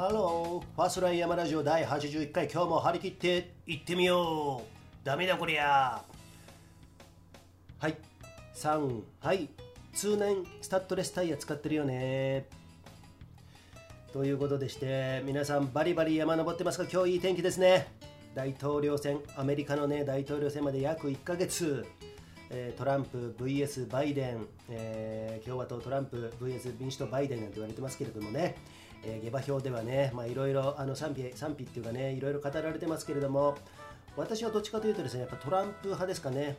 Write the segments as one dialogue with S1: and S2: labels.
S1: ハローファーストライン山ラジオ第81回。今日も張り切って行ってみよう。ダメだこりゃ。はい。3はい。通年スタッドレスタイヤ使ってるよね。ということでして皆さんバリバリ山登ってますか？今日いい天気ですね。大統領選。アメリカのね大統領選まで約1ヶ月。えトランプ VS バイデン、えー共和党トランプ VS 民主党バイデンなんて言われてますけれどもね、えー下馬評ではね、まあ、いろいろあの賛否賛否っていうかねいろいろ語られてますけれども私はどっちかというとですねやっぱトランプ派ですかね。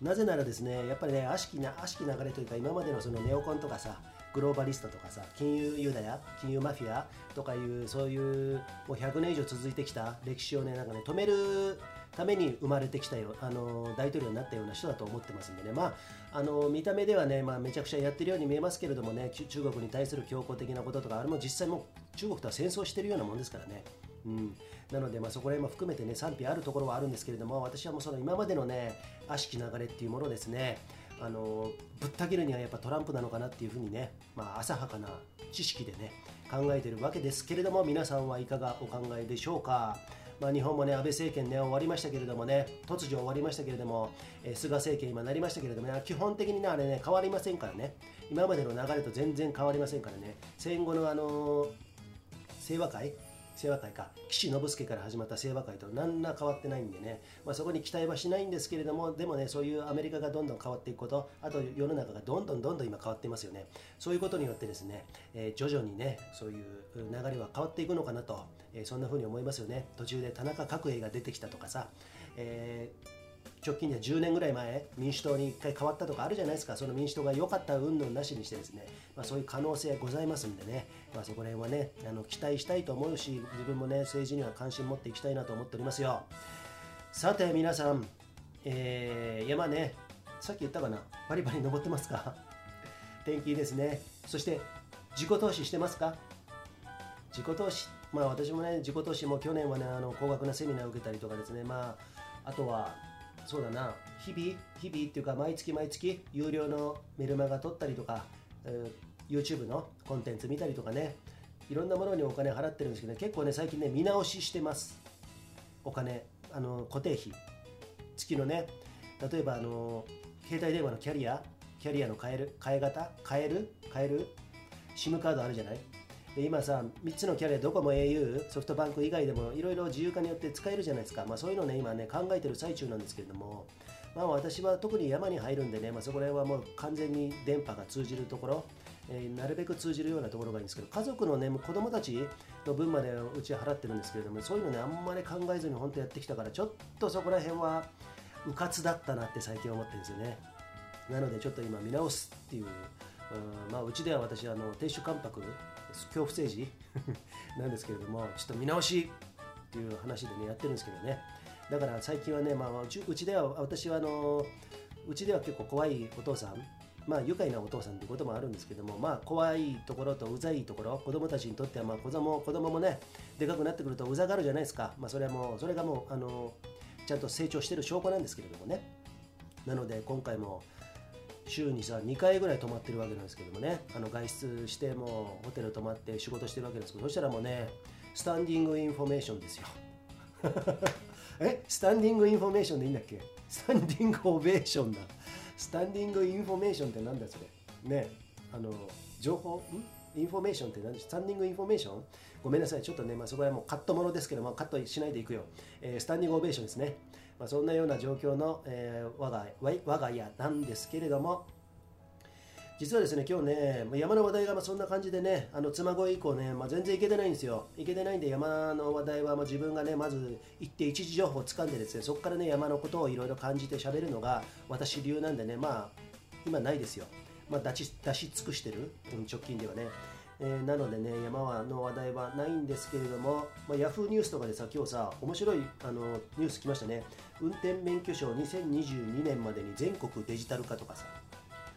S1: なぜならですねやっぱりね悪しきな悪しき流れというか今までのそのネオコンとかさグローバリストとかさ金融ユダヤ金融マフィアとかいうそういうもう100年以上続いてきた歴史をねなんかね止めるために生まれてきたよあの大統領になったような人だと思ってますんでね。まああの見た目ではね、まあ、めちゃくちゃやってるように見えますけれどもね中国に対する強硬的なこととかあれも実際も中国とは戦争してるようなもんですからね。うん、なので、まあ、そこら辺も含めてね賛否あるところはあるんですけれども私はもうその今までのね悪しき流れっていうものをですねあのぶった切るにはやっぱトランプなのかなっていうふうにね、まあ、浅はかな知識でね考えているわけですけれども皆さんはいかがお考えでしょうか。まあ、日本もね安倍政権ね終わりましたけれどもね突如終わりましたけれども、えー菅政権今なりましたけれどもね基本的にねあれね変わりませんからね。今までの流れと全然変わりませんからね。戦後のあのー清和会清和会か岸信介から始まった清和会と何ら変わってないんでね、まあ、そこに期待はしないんですけれどもでもねそういうアメリカがどんどん変わっていくことあと世の中がどんどんどんどん今変わってますよね。そういうことによってですね、えー徐々にねそういう流れは変わっていくのかなと、えーそんな風に思いますよね。途中で田中角栄が出てきたとかさ、えー直近では10年ぐらい前民主党に1回変わったとかあるじゃないですか。その民主党が良かった云々なしにしてですね、まあ、そういう可能性ございますんでね、まあ、そこら辺はねあの期待したいと思うし自分もね政治には関心持っていきたいなと思っておりますよ。さて皆さん、えー山ねさっき言ったかな？バリバリ登ってますか？天気いいですね。そして自己投資してますか？自己投資まあ私もね自己投資も去年はねあの高額なセミナーを受けたりとかですね。まああとはそうだな。日々日々っていうか毎月毎月有料のメルマガ取ったりとか、えー YouTube のコンテンツ見たりとかね。いろんなものにお金払ってるんですけど、ね、結構ね最近ね見直ししてます。お金あの固定費。月のね例えばあの携帯電話のキャリアキャリアの変える変え方変える変える SIM カードあるじゃない？で今さ3つのキャリアドコモ au ソフトバンク以外でもいろいろ自由化によって使えるじゃないですか、まあ、そういうのね今ね考えてる最中なんですけれども。まあ私は特に山に入るんでね、まあ、そこら辺はもう完全に電波が通じるところ、えーなるべく通じるようなところがいいんですけど家族のね子供たちの分までうちは払ってるんですけれどもそういうのねあんまり考えずに本当やってきたからちょっとそこら辺はうかつだったなって最近思ってるんですよね。なのでちょっと今見直すっていう、うんまあ、うちでは私あの亭主関白恐怖政治？なんですけれどもちょっと見直しっていう話でねやってるんですけどね。だから最近はね、まあ、うちでは私はあのうちでは結構怖いお父さんまあ愉快なお父さんということもあるんですけどもまあ怖いところとうざいところ子供たちにとってはまあ子供子供もねでかくなってくるとうざがるじゃないですか。まあそれはもうそれがもうあのちゃんと成長してる証拠なんですけれどもね。なので今回も週にさ2回ぐらい泊まってるわけなんですけどもね。あの外出してもうホテル泊まって仕事してるわけですけどそしたらもうねスタンディングインフォメーションですよ。え？スタンディングインフォメーションでいいんだっけ？スタンディングオベーションだ。スタンディングインフォメーションってなんだそれ。ね。あの情報？ん？インフォメーションって何？でスタンディングインフォメーション？ごめんなさい。ちょっとね、まあ、そこはもうカットものですけどもカットしないでいくよ、えースタンディングオベーションですね、まあ、そんなような状況の、えー我が我が家なんですけれども実はですね、今日ね、山の話題がまあそんな感じでね、あの嬬恋以降ね、まあ、全然いけてないんですよ。いけてないんで、山の話題はまあ自分がね、まず行って一次情報をつかんでですね、そこからね、山のことをいろいろ感じて喋るのが私流なんでね、まあ、今ないですよ。まあ、出し出し尽くしてる、うん直近ではね。えーなのでね、山はの話題はないんですけれども、まあ、ヤフーニュースとかでさ、今日さ、面白いあのニュース来ましたね。運転免許証2022年までに全国デジタル化とかさ。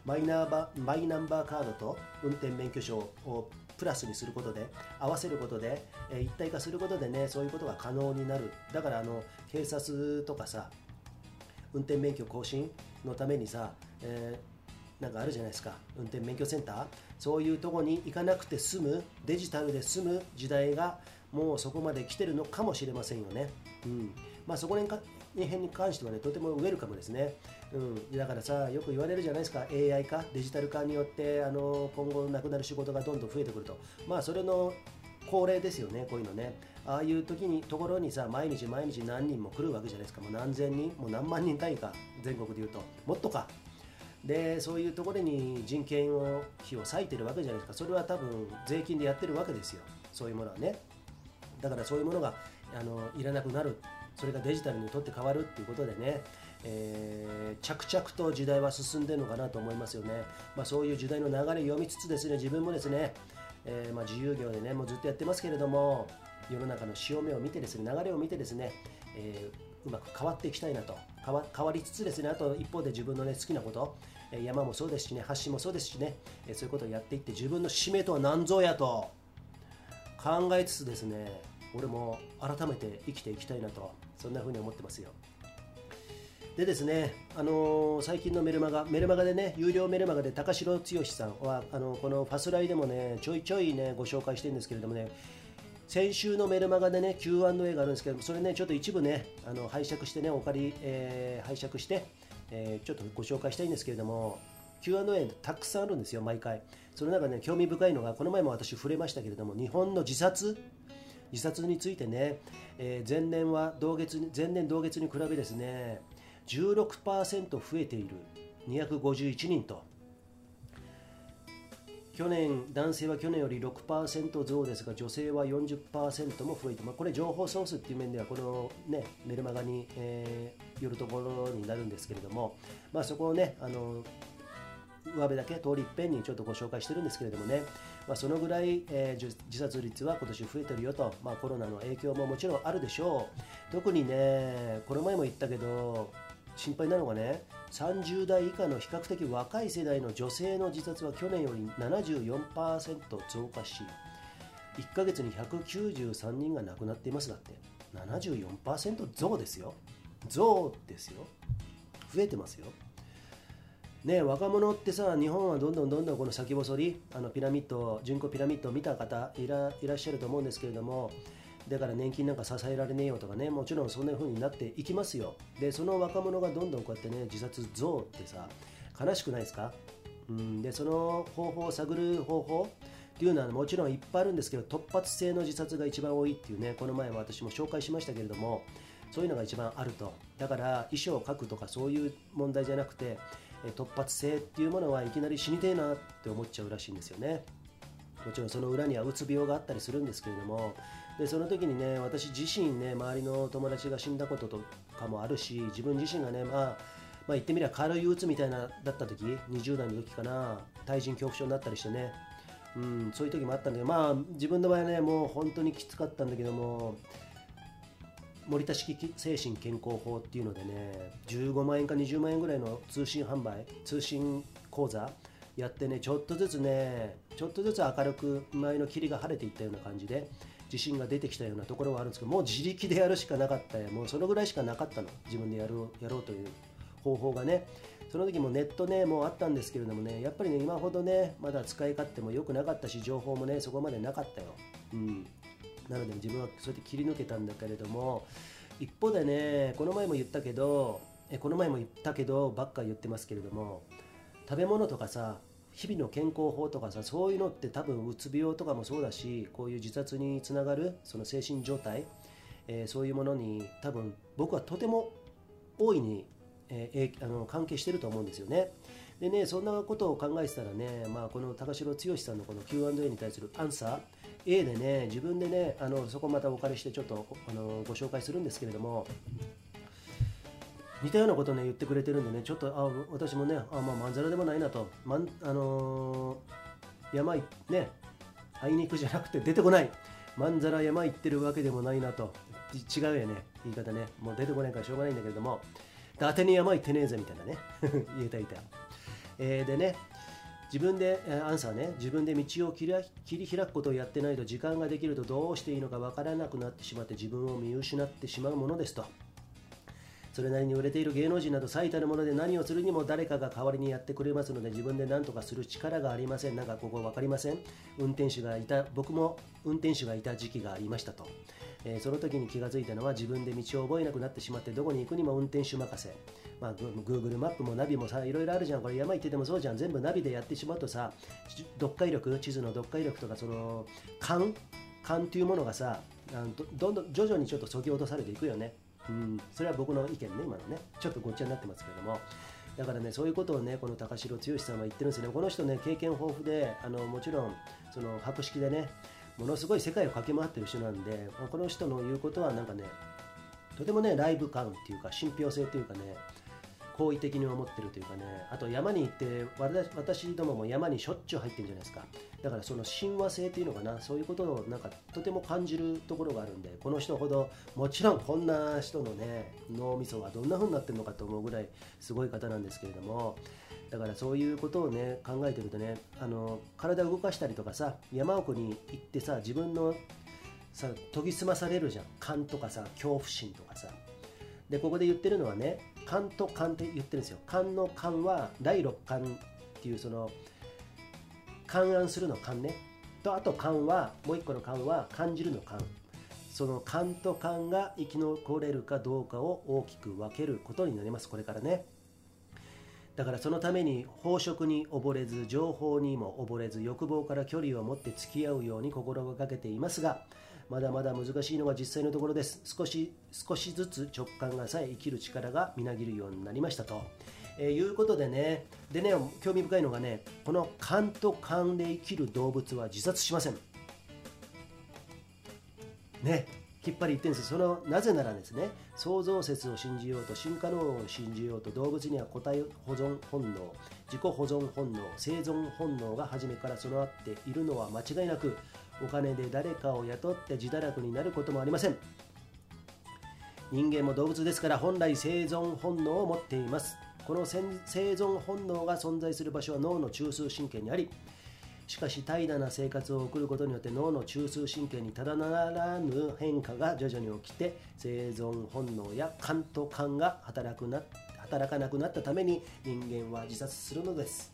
S1: マイナーバマイナンバーカードと運転免許証をプラスにすることで合わせることで、え一体化することでねそういうことが可能になる。だからあの警察とかさ運転免許更新のためにさ、えーなんかあるじゃないですか。運転免許センター。そういうとこに行かなくて済むデジタルで済む時代がもうそこまで来てるのかもしれませんよね、うん。まあ、そこら辺に関してはねとてもウェルカムですね、うん、だからさよく言われるじゃないですか。AI 化デジタル化によってあの今後なくなる仕事がどんどん増えてくると。まあそれの恒例ですよねこういうのね。ああいう時にところにさ毎日毎日何人も来るわけじゃないですか。もう何千人もう何万人単位か全国でいうと。もっとか。でそういうところに人件を費を割いてるわけじゃないですか。それは多分税金でやってるわけですよ。そういうものはね。だからそういうものがあのいらなくなる。それがデジタルにとって変わるっていうことでね、えー、着々と時代は進んでるのかなと思いますよね、まあ、そういう時代の流れを読みつつですね自分もですね、えー、まあ、自由業でねもうずっとやってますけれども世の中の潮目を見てですね流れを見てですね、えー、うまく変わっていきたいなと変わ変わりつつですねあと一方で自分のね好きなこと山もそうですしね発信もそうですしねそういうことをやっていって自分の使命とは何ぞやと考えつつですね俺も改めて生きていきたいなとそんな風に思ってますよ。でですね、あのー、最近のメルマガ、メルマガでね、有料メルマガで高城剛さんは、あのこのファスライでもね、ちょいちょいね、ご紹介してるんですけれどもね、先週のメルマガでね、Q&A があるんですけどそれね、ちょっと一部ね、あの拝借してね、お借り、えー、拝借して、えー、ちょっとご紹介したいんですけれども Q&A たくさんあるんですよ毎回。その中で、ね、興味深いのがこの前も私触れましたけれども日本の自殺自殺についてね、えー、前年は同月前年同月に比べですね16%増えている。251人と。去年、男性は去年より6%増ですが、女性は40%も増えて、まあ、これ、情報ソースっていう面では、この、ね、メルマガに、えー、よるところになるんですけれども、まあ、そこをね、あの上辺だけ通りいっぺんにちょっとご紹介してるんですけれどもね、まあ、そのぐらい、えー、自殺率は今年増えてるよと、まあ、コロナの影響ももちろんあるでしょう。特にね、この前も言ったけど、心配なのがね30代以下の比較的若い世代の女性の自殺は去年より74%増加し1ヶ月に193人が亡くなっていますだって。74%増ですよ。増ですよ。増えてますよ。ね若者ってさ日本はどんどんどんどんこの先細りあのピラミッド人口ピラミッドを見た方いらっしゃると思うんですけれどもだから年金なんか支えられねえよとかねもちろんそんな風になっていきますよ。でその若者がどんどんこうやってね自殺増ってさ悲しくないですか？うんでその方法を探る方法っていうのはもちろんいっぱいあるんですけど突発性の自殺が一番多いっていうねこの前私も紹介しましたけれどもそういうのが一番あると。だから遺書を書くとかそういう問題じゃなくて突発性っていうものはいきなり死にてえなって思っちゃうらしいんですよね。もちろんその裏にはうつ病があったりするんですけれどもでその時にね私自身ね周りの友達が死んだこととかもあるし自分自身がねまあまあ言ってみれば軽い鬱みたいなだった時20代の時かな対人恐怖症になったりしてねうんそういう時もあったんだけどまあ自分の場合はねもう本当にきつかったんだけども森田式精神健康法っていうのでね15万円か20万円ぐらいの通信販売通信講座やってねちょっとずつねちょっとずつ明るく前の霧が晴れていったような感じで自信が出てきたようなところはあるんですけどもう自力でやるしかなかったよもうそのぐらいしかなかったの。自分でやろうやろうという方法がね。その時もネットねもうあったんですけれどもねやっぱりね今ほどねまだ使い勝手も良くなかったし情報もねそこまでなかったよ、うん、なので自分はそうやって切り抜けたんだけれども一方でねこの前も言ったけどえこの前も言ったけどばっか言ってますけれども食べ物とかさ日々の健康法とかさそういうのって多分うつ病とかもそうだしこういう自殺につながるその精神状態、えー、そういうものに多分僕はとても大いに、えー、あの関係してると思うんですよね。でねそんなことを考えてたらね、まあ、この高城剛さんのこの Q&A に対するアンサー A でね自分でねあのそこまたお借りしてちょっとあのご紹介するんですけれども似たようなことね言ってくれてるんでねちょっとあ私もねあまあまんざらでもないなと、まんあのー、山ねあいにくじゃなくて出てこないまんざら山行ってるわけでもないなと違うよね言い方ね。もう出てこないからしょうがないんだけれども伊達に山行ってねえぜみたいなね 言えたいた、えー、でね自分でアンサーね自分で道を切り開くことをやってないと時間ができるとどうしていいのかわからなくなってしまって自分を見失ってしまうものですと。それなりに売れている芸能人など最たるもので何をするにも誰かが代わりにやってくれますので自分で何とかする力がありません。なんかここ分かりません。運転手がいた僕も運転手がいた時期がありましたと、えー、その時に気がついたのは自分で道を覚えなくなってしまってどこに行くにも運転手任せ。まあ、Google マップもナビもさいろいろあるじゃん。これ山行っててもそうじゃん。全部ナビでやってしまうとさ読解力地図の読解力とかその勘？勘というものがさどんどん徐々にちょっとそぎ落とされていくよね。うん、それは僕の意見ね、今のね、ちょっとごっちゃになってますけれども、だからね、そういうことをね、この高城剛さんは言ってるんですよね。この人ね、経験豊富で、あのもちろん、その博識でね、ものすごい世界を駆け回ってる人なんで、この人の言うことはなんかね、とてもね、ライブ感っていうか、信憑性っていうかね、好意的に思ってるというかねあと山に行って私どもも山にしょっちゅう入ってるじゃないですか。だからその親和性っていうのかなそういうことをなんかとても感じるところがあるんでこの人ほどもちろんこんな人のね脳みそはどんな風になってるのかと思うぐらいすごい方なんですけれどもだからそういうことをね考えてるとねあの体を動かしたりとかさ山奥に行ってさ自分のさ研ぎ澄まされるじゃん。勘とかさ恐怖心とかさ。でここで言ってるのはね勘と勘って言ってるんですよ。勘の勘は第六感っていうその勘案するの勘ね。とあと勘はもう一個の勘は感じるの勘その勘と勘が生き残れるかどうかを大きく分けることになりますこれからね。だからそのために飽食に溺れず情報にも溺れず欲望から距離を持って付き合うように心がけていますがまだまだ難しいのが実際のところです。少し少しずつ直感がさえ生きる力がみなぎるようになりましたと、えー、いうことでねでね興味深いのがねこの勘と勘で生きる動物は自殺しません。ねきっぱり言ってんですそのなぜならですね創造説を信じようと進化論を信じようと動物には個体保存本能自己保存本能生存本能が初めから備わっているのは間違いなくお金で誰かを雇って自堕落になることもありません。人間も動物ですから本来生存本能を持っています。この生存本能が存在する場所は脳の中枢神経にありしかし怠惰な生活を送ることによって脳の中枢神経にただならぬ変化が徐々に起きて生存本能や感と感が働くな働かなくなったために人間は自殺するのです。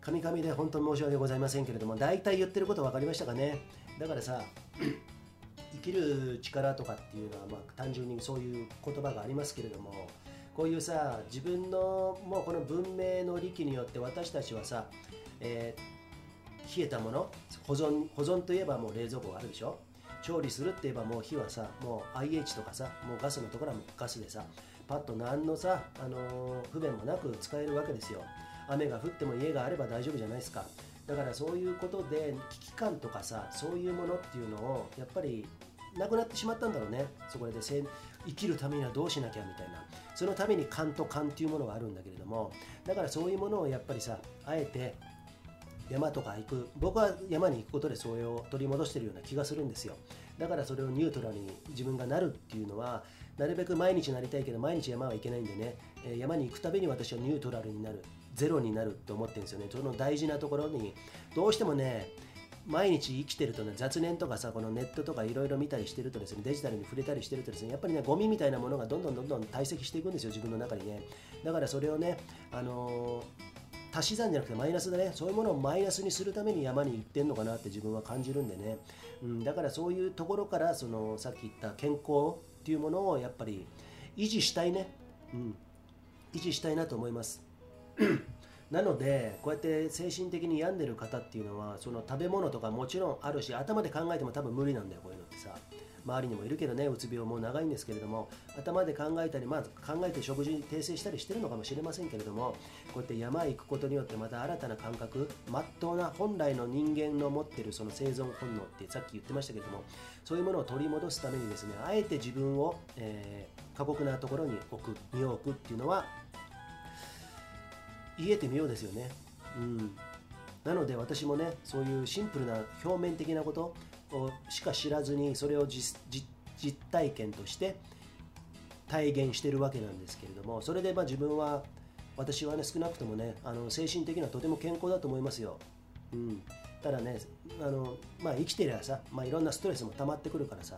S1: カミカミで本当に申し訳ございませんけれども大体言ってること分かりましたかね？だからさ 生きる力とかっていうのは、まあ、単純にそういう言葉がありますけれどもこういうさ自分のもうこの文明の利器によって私たちはさ、えー、冷えたもの保存保存といえばもう冷蔵庫があるでしょ？調理するって言えばもう火はさもう IH とかさもうガスのところはもうガスでさパッと何のさ、あのー、不便もなく使えるわけですよ。雨が降っても家があれば大丈夫じゃないですか。だからそういうことで危機感とかさそういうものっていうのをやっぱりなくなってしまったんだろうね。そこで生きるためにはどうしなきゃみたいな。そのために勘と勘っていうものがあるんだけれどもだからそういうものをやっぱりさあえて山とか行く。僕は山に行くことでそれを取り戻してるような気がするんですよ。だからそれをニュートラルに自分がなるっていうのはなるべく毎日なりたいけど毎日山は行けないんでね。山に行くたびに私はニュートラルになる。ゼロになるって思ってるんですよね。その大事なところにどうしてもね毎日生きてるとね雑念とかさこのネットとかいろいろ見たりしてるとですねデジタルに触れたりしてるとですねやっぱりねゴミみたいなものがどんどんどんどん堆積していくんですよ自分の中にね。だからそれをねあのー、足し算じゃなくてマイナスだね。そういうものをマイナスにするために山に行ってんのかなって自分は感じるんでね、うん、だからそういうところからそのさっき言った健康っていうものをやっぱり維持したいね、うん、維持したいなと思います。なのでこうやって精神的に病んでる方っていうのはその食べ物とかもちろんあるし頭で考えても多分無理なんだよこういうのってさ。周りにもいるけどねうつ病も長いんですけれども頭で考えたりまず考えて食事に訂正したりしてるのかもしれませんけれどもこうやって山へ行くことによってまた新たな感覚まっとうな本来の人間の持ってるその生存本能ってさっき言ってましたけれどもそういうものを取り戻すためにですねあえて自分を、えー、過酷なところに置く身を置くっていうのは言えてみようですよね。うん、なので私もねそういうシンプルな表面的なことをしか知らずにそれを実体験として体現してるわけなんですけれどもそれでま自分は私はね少なくともねあの精神的にはとても健康だと思いますよ。うん、ただねあの、まあ、生きてりゃさ、まあ、いろんなストレスも溜まってくるからさ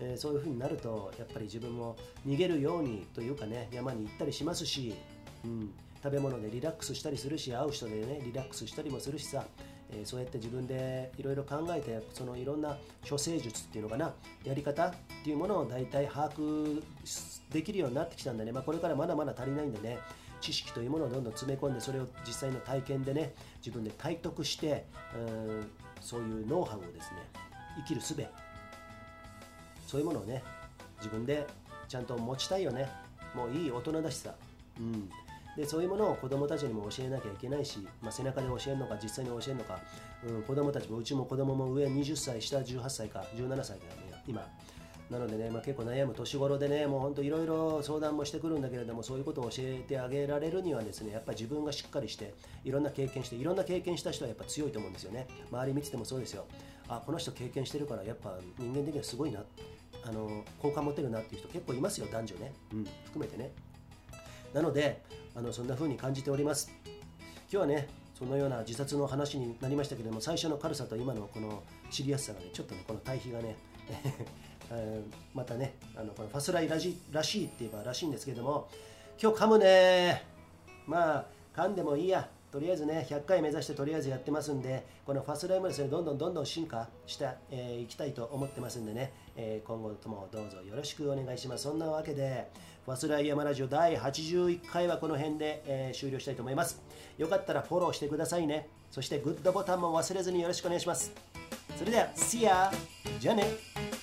S1: えー、そういう風になるとやっぱり自分も逃げるようにというかね山に行ったりしますし、うん、食べ物でリラックスしたりするし会う人でねリラックスしたりもするしさ、えー、そうやって自分でいろいろ考えてそのいろんな処世術っていうのかなやり方っていうものを大体把握できるようになってきたんでね、まあ、これからまだまだ足りないんでね知識というものをどんどん詰め込んでそれを実際の体験でね自分で体得してうんそういうノウハウをですね生きる術そういうものをね自分でちゃんと持ちたいよね。もういい大人だしさ、うん、でそういうものを子供たちにも教えなきゃいけないし、まあ、背中で教えるのか実際に教えるのか、うん、子供たちもうちも子供もも上20歳下18歳か17歳かね今。なのでね、まあ、結構悩む年頃でねもうほんといろいろ相談もしてくるんだけれどもそういうことを教えてあげられるにはですねやっぱり自分がしっかりしていろんな経験していろんな経験した人はやっぱ強いと思うんですよね。周り見ててもそうですよ。あこの人経験してるからやっぱ人間的にはすごいな。あの好感持てるなっていう人結構いますよ男女ね、うん、含めてね。なのであのそんな風に感じております。今日はねそのような自殺の話になりましたけれども最初の軽さと今のこの知りやすさがねちょっとねこの対比がね またねあのこのファスライらしらしいって言えばらしいんですけども今日噛むねまあ噛んでもいいや。とりあえずね100回目指してとりあえずやってますんでこのファスライもですねどんどんどんどん進化してい、えー、きたいと思ってますんでね、えー、今後ともどうぞよろしくお願いします。そんなわけでファスライ山ラジオ第81回はこの辺で、えー、終了したいと思います。よかったらフォローしてくださいね。そしてグッドボタンも忘れずによろしくお願いします。それでは See ya! じゃあね。